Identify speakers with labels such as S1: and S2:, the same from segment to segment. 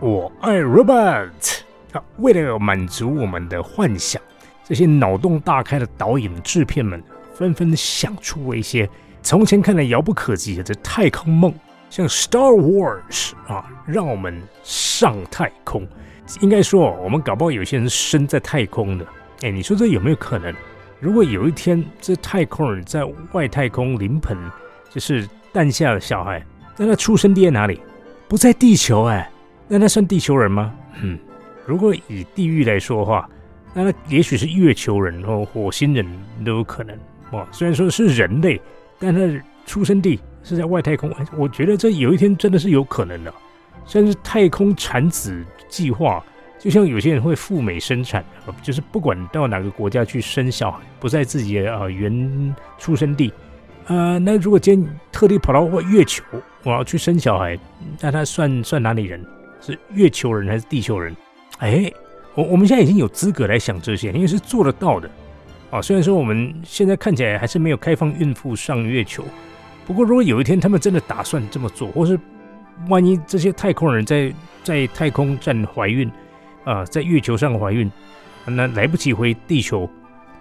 S1: 我爱 robot。啊，为了满足我们的幻想，这些脑洞大开的导演、制片们纷纷想出了一些从前看来遥不可及的太空梦，像 Star Wars 啊，让我们上太空。应该说，我们搞不好有些人生在太空的。哎，你说这有没有可能？如果有一天这太空人在外太空临盆，就是诞下的小孩，那他出生地在哪里？不在地球哎，那他算地球人吗？嗯。如果以地域来说的话，那也许是月球人或火星人都有可能。哇，虽然说是人类，但他出生地是在外太空。我觉得这有一天真的是有可能的。甚至太空产子计划，就像有些人会赴美生产，就是不管到哪个国家去生小孩，不在自己的啊原出生地。呃，那如果今天特地跑到月球，我要去生小孩，那他算算哪里人？是月球人还是地球人？哎，我我们现在已经有资格来想这些，因为是做得到的啊。虽然说我们现在看起来还是没有开放孕妇上月球，不过如果有一天他们真的打算这么做，或是万一这些太空人在在太空站怀孕啊，在月球上怀孕，那来不及回地球，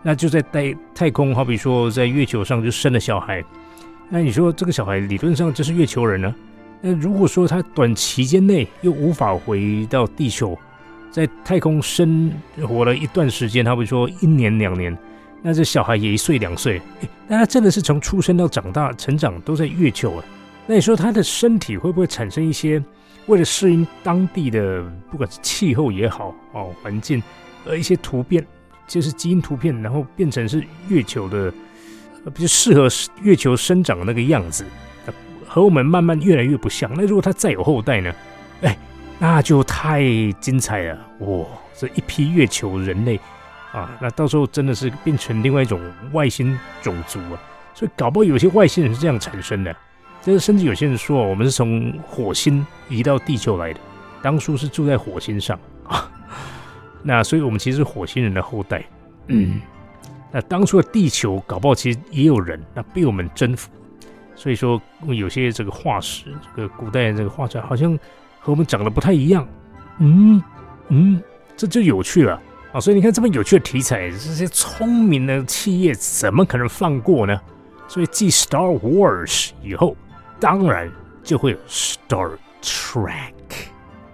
S1: 那就在太太空，好比说在月球上就生了小孩，那你说这个小孩理论上就是月球人呢？那如果说他短期间内又无法回到地球，在太空生活了一段时间，他比如说一年两年，那这小孩也一岁两岁，那他真的是从出生到长大成长都在月球啊？那你说他的身体会不会产生一些为了适应当地的不管是气候也好哦环境，呃一些突变，就是基因突变，然后变成是月球的比较适合月球生长的那个样子，和我们慢慢越来越不像。那如果他再有后代呢？哎。那就太精彩了哇！这一批月球人类啊，那到时候真的是变成另外一种外星种族啊！所以搞不好有些外星人是这样产生的。就是甚至有些人说，我们是从火星移到地球来的，当初是住在火星上啊。那所以我们其实是火星人的后代。嗯，那当初的地球搞不好其实也有人，那被我们征服。所以说有些这个化石，这个古代这个画出来好像。和我们长得不太一样，嗯嗯，这就有趣了啊！所以你看这么有趣的题材，这些聪明的企业怎么可能放过呢？所以继 Star Wars 以后，当然就会有 Star Trek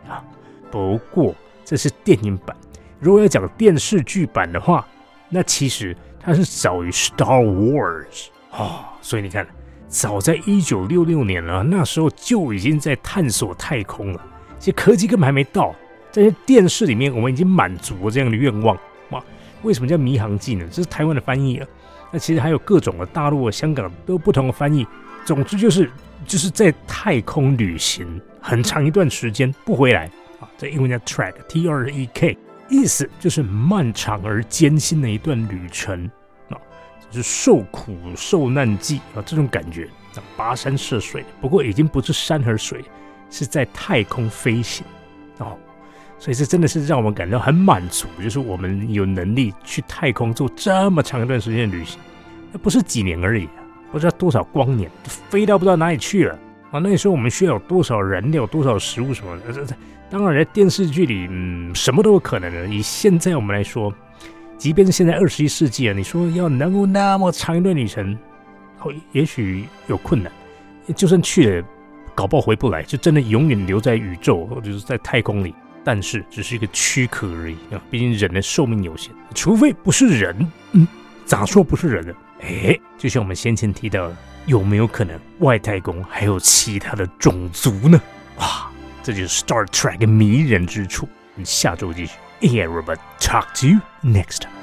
S1: 啊。不过这是电影版，如果要讲电视剧版的话，那其实它是早于 Star Wars 啊。所以你看。早在一九六六年了，那时候就已经在探索太空了。其实科技根本还没到，在电视里面我们已经满足了这样的愿望。哇，为什么叫迷航记呢？这是台湾的翻译啊。那其实还有各种的大陆、香港都不同的翻译。总之就是就是在太空旅行很长一段时间不回来啊。这英文叫 track，T-R-E-K，意思就是漫长而艰辛的一段旅程。是受苦受难记啊，这种感觉啊，跋山涉水，不过已经不是山和水，是在太空飞行哦，所以这真的是让我们感到很满足，就是我们有能力去太空做这么长一段时间的旅行，那不是几年而已啊，不知道多少光年，飞到不知道哪里去了啊。那时候我们需要有多少燃料、多少食物什么的，这这当然在电视剧里，嗯，什么都有可能的。以现在我们来说。即便是现在二十一世纪啊，你说要能够那么长一段旅程，哦，也许有困难。就算去了，搞不好回不来，就真的永远留在宇宙，或者是在太空里。但是只是一个躯壳而已啊，毕竟人的寿命有限，除非不是人。嗯，咋说不是人呢？哎，就像我们先前提到的，有没有可能外太空还有其他的种族呢？哇，这就是 Star Trek 迷人之处。我们下周继续。Yeah, Robert. Talk to you next time.